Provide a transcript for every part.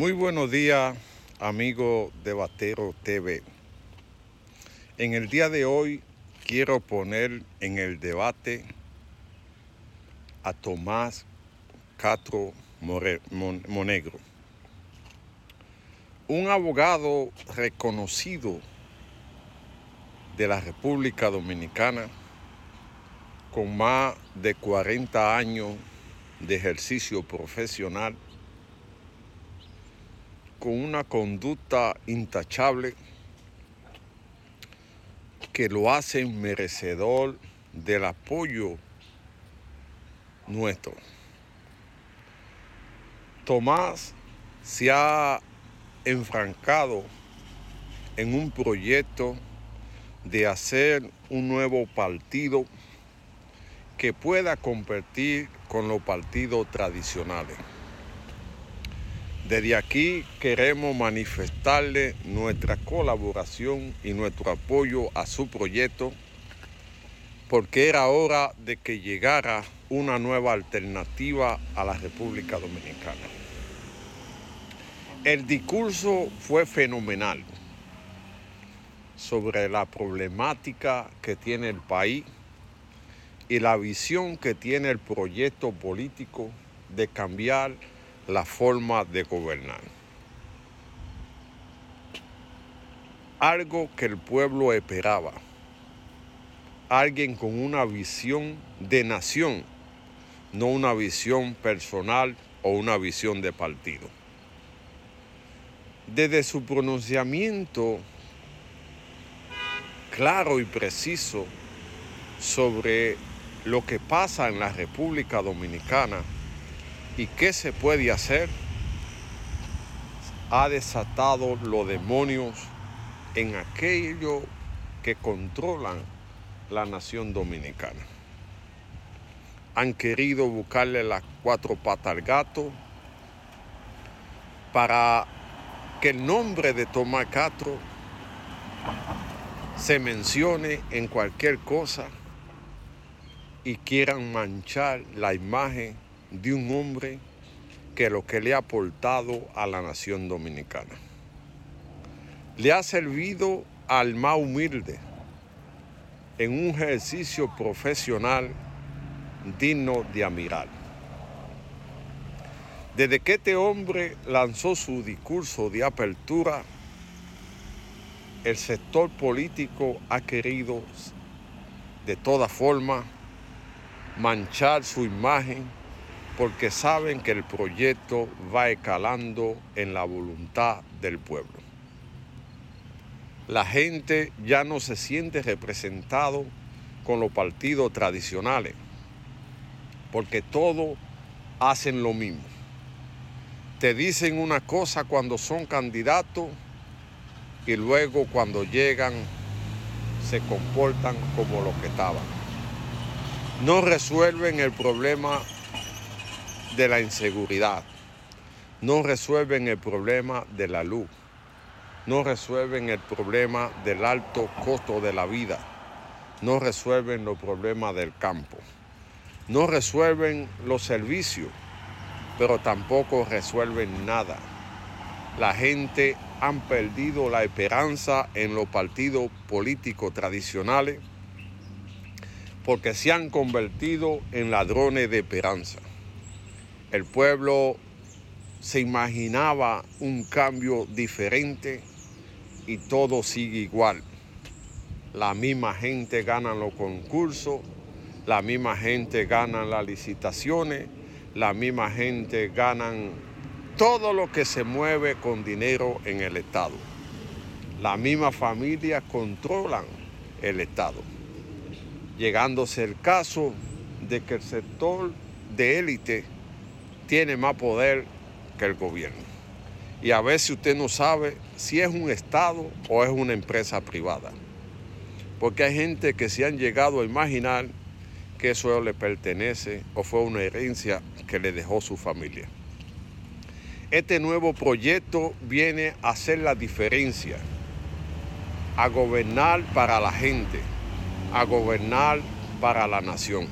Muy buenos días, amigo de Batero TV. En el día de hoy quiero poner en el debate a Tomás Castro Monegro, un abogado reconocido de la República Dominicana con más de 40 años de ejercicio profesional con una conducta intachable que lo hace merecedor del apoyo nuestro. Tomás se ha enfrancado en un proyecto de hacer un nuevo partido que pueda competir con los partidos tradicionales. Desde aquí queremos manifestarle nuestra colaboración y nuestro apoyo a su proyecto porque era hora de que llegara una nueva alternativa a la República Dominicana. El discurso fue fenomenal sobre la problemática que tiene el país y la visión que tiene el proyecto político de cambiar la forma de gobernar. Algo que el pueblo esperaba. Alguien con una visión de nación, no una visión personal o una visión de partido. Desde su pronunciamiento claro y preciso sobre lo que pasa en la República Dominicana, ¿Y qué se puede hacer? Ha desatado los demonios en aquello que controlan la nación dominicana. Han querido buscarle las cuatro patas al gato para que el nombre de Tomás Castro se mencione en cualquier cosa y quieran manchar la imagen de un hombre que lo que le ha aportado a la nación dominicana. Le ha servido al más humilde en un ejercicio profesional digno de admirar. Desde que este hombre lanzó su discurso de apertura, el sector político ha querido de toda forma manchar su imagen porque saben que el proyecto va escalando en la voluntad del pueblo. La gente ya no se siente representado con los partidos tradicionales, porque todos hacen lo mismo. Te dicen una cosa cuando son candidatos y luego cuando llegan se comportan como lo que estaban. No resuelven el problema de la inseguridad, no resuelven el problema de la luz, no resuelven el problema del alto costo de la vida, no resuelven los problemas del campo, no resuelven los servicios, pero tampoco resuelven nada. La gente han perdido la esperanza en los partidos políticos tradicionales porque se han convertido en ladrones de esperanza. El pueblo se imaginaba un cambio diferente y todo sigue igual. La misma gente gana los concursos, la misma gente gana las licitaciones, la misma gente gana todo lo que se mueve con dinero en el Estado. La misma familia controlan el Estado, llegándose el caso de que el sector de élite tiene más poder que el gobierno. Y a veces usted no sabe si es un Estado o es una empresa privada. Porque hay gente que se han llegado a imaginar que eso le pertenece o fue una herencia que le dejó su familia. Este nuevo proyecto viene a hacer la diferencia, a gobernar para la gente, a gobernar para la nación,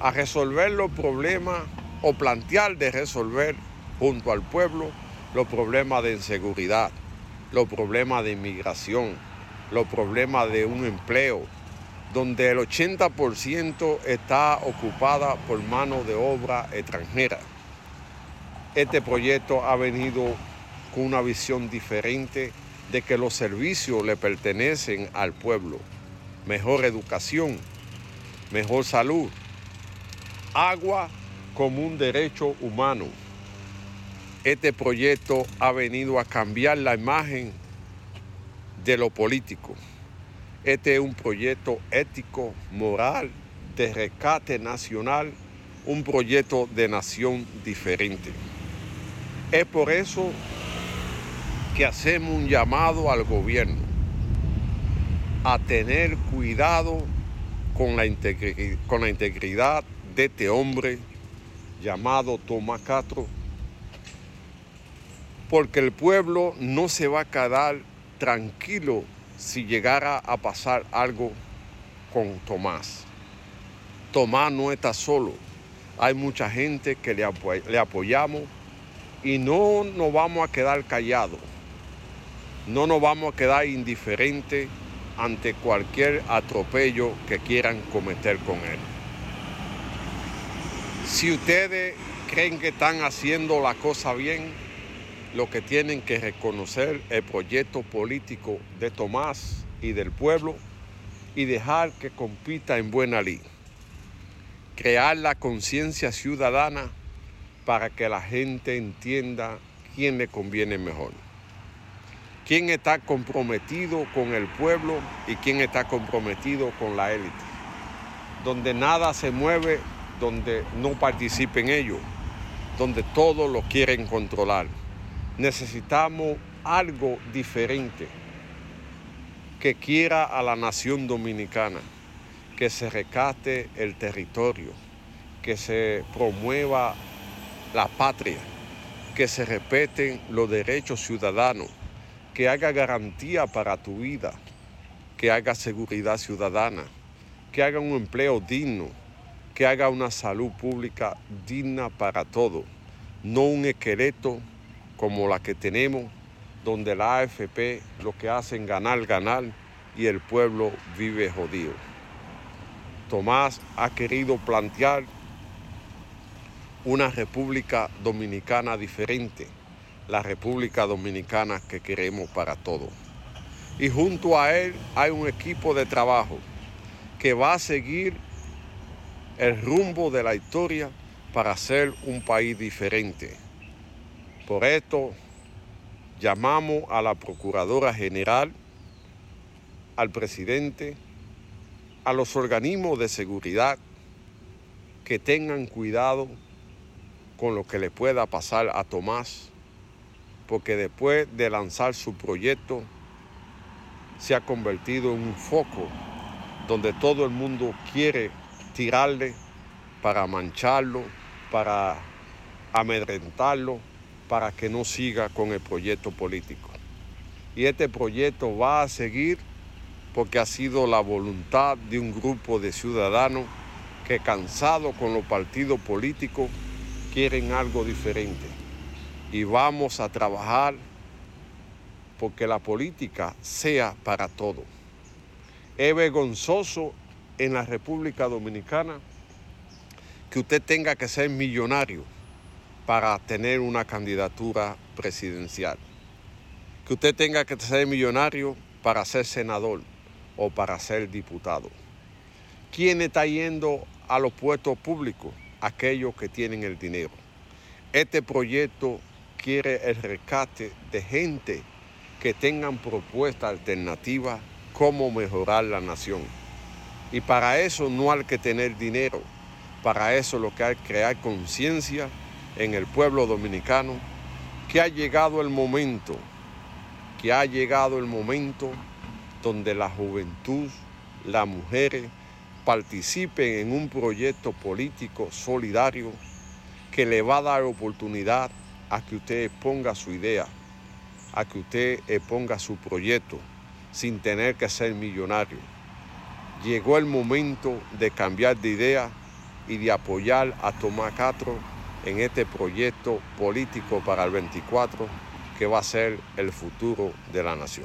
a resolver los problemas o plantear de resolver junto al pueblo los problemas de inseguridad, los problemas de inmigración, los problemas de un empleo, donde el 80% está ocupada por mano de obra extranjera. Este proyecto ha venido con una visión diferente de que los servicios le pertenecen al pueblo. Mejor educación, mejor salud, agua como un derecho humano. Este proyecto ha venido a cambiar la imagen de lo político. Este es un proyecto ético, moral, de rescate nacional, un proyecto de nación diferente. Es por eso que hacemos un llamado al gobierno a tener cuidado con la, integridad de este hombre llamado Tomás Castro, porque el pueblo no se va a quedar tranquilo si llegara a pasar algo con Tomás. Tomás no está solo. Hay mucha gente que le, le apoyamos y no nos vamos a quedar callados. No nos vamos a quedar indiferentes ante cualquier atropello que quieran cometer con él. Si ustedes creen que están haciendo la cosa bien, lo que tienen que reconocer el proyecto político de Tomás y del pueblo y dejar que compita en buena ley. Crear la conciencia ciudadana para que la gente entienda quién le conviene mejor. Quién está comprometido con el pueblo y quién está comprometido con la élite. Donde nada se mueve, donde no participen ellos, donde todos lo quieren controlar. Necesitamos algo diferente que quiera a la nación dominicana, que se recate el territorio, que se promueva la patria, que se respeten los derechos ciudadanos, que haga garantía para tu vida, que haga seguridad ciudadana, que haga un empleo digno, que haga una salud pública digna para todos, no un esqueleto como la que tenemos, donde la AFP lo que hacen ganar, ganar y el pueblo vive jodido. Tomás ha querido plantear una República Dominicana diferente, la República Dominicana que queremos para todos. Y junto a él hay un equipo de trabajo que va a seguir el rumbo de la historia para ser un país diferente. Por esto llamamos a la Procuradora General, al presidente, a los organismos de seguridad que tengan cuidado con lo que le pueda pasar a Tomás, porque después de lanzar su proyecto se ha convertido en un foco donde todo el mundo quiere tirarle para mancharlo, para amedrentarlo, para que no siga con el proyecto político. Y este proyecto va a seguir porque ha sido la voluntad de un grupo de ciudadanos que cansado con los partidos políticos quieren algo diferente. Y vamos a trabajar porque la política sea para todos. Es vergonzoso en la República Dominicana que usted tenga que ser millonario para tener una candidatura presidencial. Que usted tenga que ser millonario para ser senador o para ser diputado. ¿Quién está yendo a los puestos públicos? Aquellos que tienen el dinero. Este proyecto quiere el rescate de gente que tengan propuestas alternativas cómo mejorar la nación. Y para eso no hay que tener dinero, para eso lo que hay que crear conciencia en el pueblo dominicano que ha llegado el momento, que ha llegado el momento donde la juventud, las mujeres participen en un proyecto político solidario que le va a dar oportunidad a que usted ponga su idea, a que usted ponga su proyecto sin tener que ser millonario. Llegó el momento de cambiar de idea y de apoyar a Tomás Castro en este proyecto político para el 24 que va a ser el futuro de la nación.